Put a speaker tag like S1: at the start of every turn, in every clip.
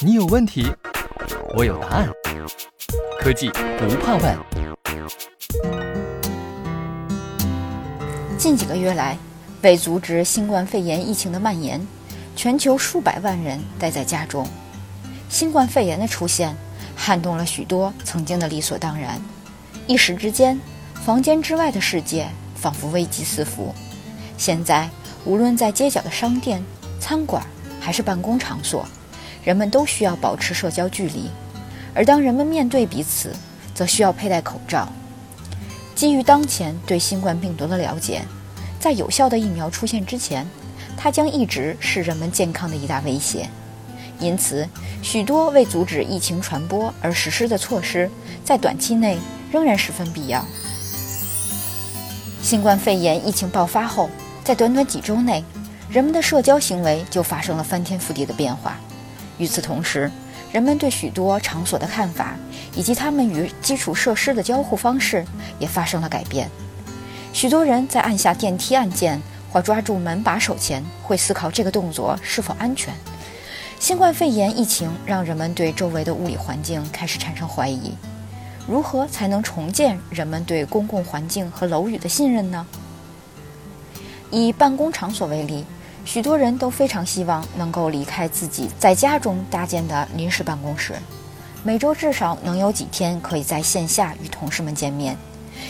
S1: 你有问题，我有答案。科技不怕问。
S2: 近几个月来，为阻止新冠肺炎疫情的蔓延，全球数百万人待在家中。新冠肺炎的出现，撼动了许多曾经的理所当然。一时之间，房间之外的世界仿佛危机四伏。现在，无论在街角的商店、餐馆，还是办公场所，人们都需要保持社交距离。而当人们面对彼此，则需要佩戴口罩。基于当前对新冠病毒的了解，在有效的疫苗出现之前，它将一直是人们健康的一大威胁。因此，许多为阻止疫情传播而实施的措施，在短期内仍然十分必要。新冠肺炎疫情爆发后，在短短几周内，人们的社交行为就发生了翻天覆地的变化。与此同时，人们对许多场所的看法，以及他们与基础设施的交互方式也发生了改变。许多人在按下电梯按键或抓住门把手前，会思考这个动作是否安全。新冠肺炎疫情让人们对周围的物理环境开始产生怀疑。如何才能重建人们对公共环境和楼宇的信任呢？以办公场所为例。许多人都非常希望能够离开自己在家中搭建的临时办公室，每周至少能有几天可以在线下与同事们见面。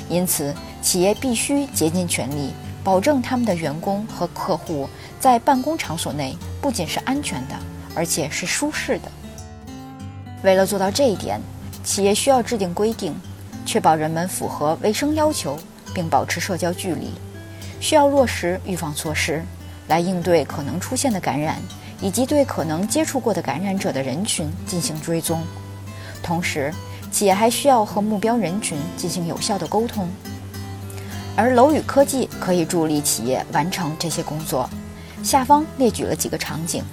S2: 因此，企业必须竭尽全力保证他们的员工和客户在办公场所内不仅是安全的，而且是舒适的。为了做到这一点，企业需要制定规定，确保人们符合卫生要求，并保持社交距离；需要落实预防措施。来应对可能出现的感染，以及对可能接触过的感染者的人群进行追踪。同时，企业还需要和目标人群进行有效的沟通。而楼宇科技可以助力企业完成这些工作。下方列举了几个场景，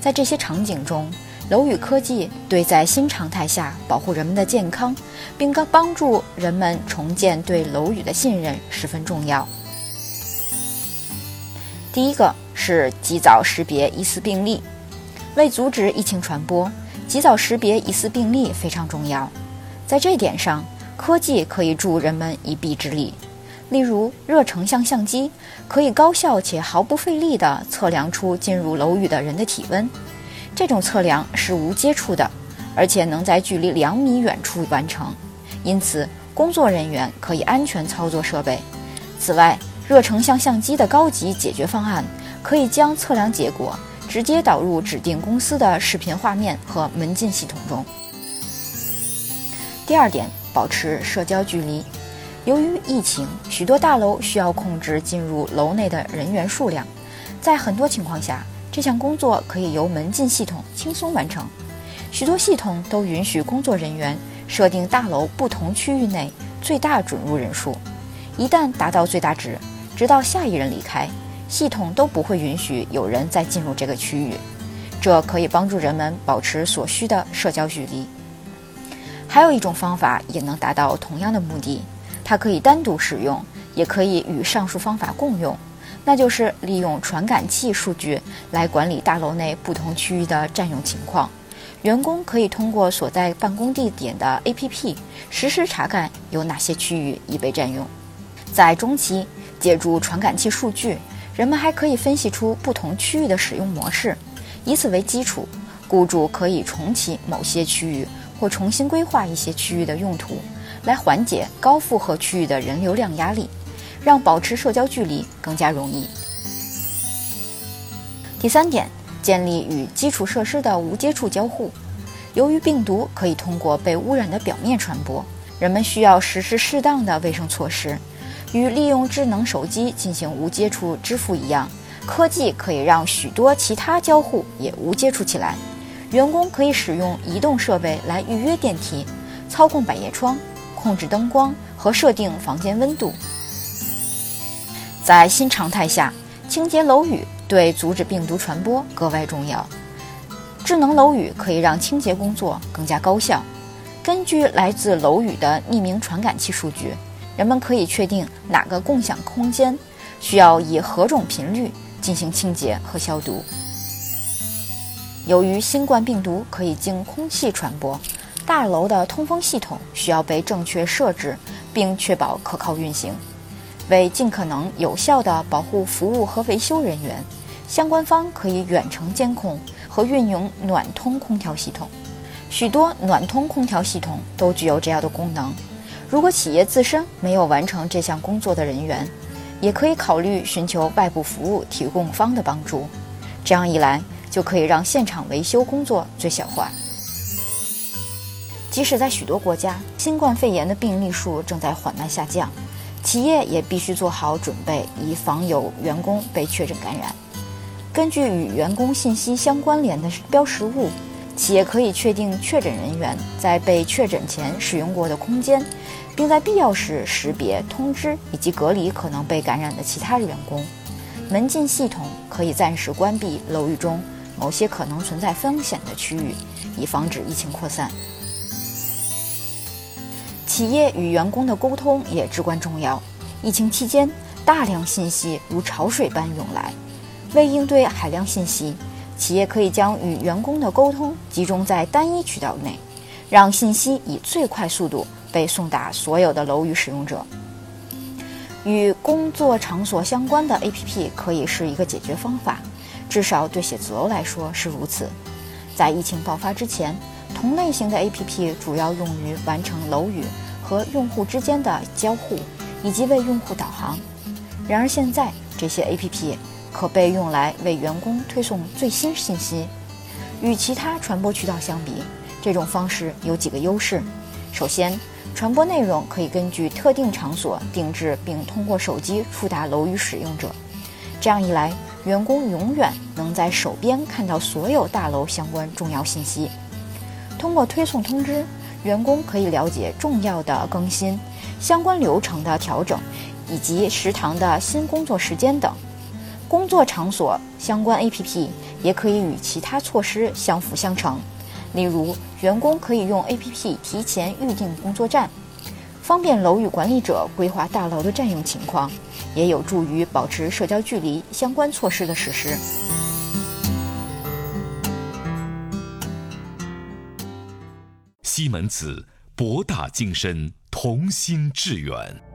S2: 在这些场景中，楼宇科技对在新常态下保护人们的健康，并帮助人们重建对楼宇的信任十分重要。第一个是及早识别疑似病例，为阻止疫情传播，及早识别疑似病例非常重要。在这点上，科技可以助人们一臂之力。例如，热成像相机可以高效且毫不费力地测量出进入楼宇的人的体温。这种测量是无接触的，而且能在距离两米远处完成，因此工作人员可以安全操作设备。此外，热成像相机的高级解决方案，可以将测量结果直接导入指定公司的视频画面和门禁系统中。第二点，保持社交距离。由于疫情，许多大楼需要控制进入楼内的人员数量，在很多情况下，这项工作可以由门禁系统轻松完成。许多系统都允许工作人员设定大楼不同区域内最大准入人数，一旦达到最大值。直到下一人离开，系统都不会允许有人再进入这个区域。这可以帮助人们保持所需的社交距离。还有一种方法也能达到同样的目的，它可以单独使用，也可以与上述方法共用，那就是利用传感器数据来管理大楼内不同区域的占用情况。员工可以通过所在办公地点的 APP 实时查看有哪些区域已被占用。在中期。借助传感器数据，人们还可以分析出不同区域的使用模式，以此为基础，雇主可以重启某些区域或重新规划一些区域的用途，来缓解高负荷区域的人流量压力，让保持社交距离更加容易。第三点，建立与基础设施的无接触交互。由于病毒可以通过被污染的表面传播，人们需要实施适当的卫生措施。与利用智能手机进行无接触支付一样，科技可以让许多其他交互也无接触起来。员工可以使用移动设备来预约电梯、操控百叶窗、控制灯光和设定房间温度。在新常态下，清洁楼宇对阻止病毒传播格外重要。智能楼宇可以让清洁工作更加高效。根据来自楼宇的匿名传感器数据。人们可以确定哪个共享空间需要以何种频率进行清洁和消毒。由于新冠病毒可以经空气传播，大楼的通风系统需要被正确设置，并确保可靠运行。为尽可能有效地保护服务和维修人员，相关方可以远程监控和运用暖通空调系统。许多暖通空调系统都具有这样的功能。如果企业自身没有完成这项工作的人员，也可以考虑寻求外部服务提供方的帮助。这样一来，就可以让现场维修工作最小化。即使在许多国家，新冠肺炎的病例数正在缓慢下降，企业也必须做好准备，以防有员工被确诊感染。根据与员工信息相关联的标识物，企业可以确定确诊人员在被确诊前使用过的空间，并在必要时识别、通知以及隔离可能被感染的其他员工。门禁系统可以暂时关闭楼宇中某些可能存在风险的区域，以防止疫情扩散。企业与员工的沟通也至关重要。疫情期间，大量信息如潮水般涌来，为应对海量信息，企业可以将与员工的沟通集中在单一渠道内，让信息以最快速度被送达所有的楼宇使用者。与工作场所相关的 APP 可以是一个解决方法，至少对写字楼来说是如此。在疫情爆发之前，同类型的 APP 主要用于完成楼宇和用户之间的交互，以及为用户导航。然而现在，这些 APP 可被用来为员工推送最新信息。与其他传播渠道相比，这种方式有几个优势。首先，传播内容可以根据特定场所定制，并通过手机触达楼宇使用者。这样一来，员工永远能在手边看到所有大楼相关重要信息。通过推送通知，员工可以了解重要的更新、相关流程的调整，以及食堂的新工作时间等。工作场所相关 APP 也可以与其他措施相辅相成。例如，员工可以用 APP 提前预定工作站，方便楼宇管理者规划大楼的占用情况，也有助于保持社交距离相关措施的实施。
S3: 西门子，博大精深，同心致远。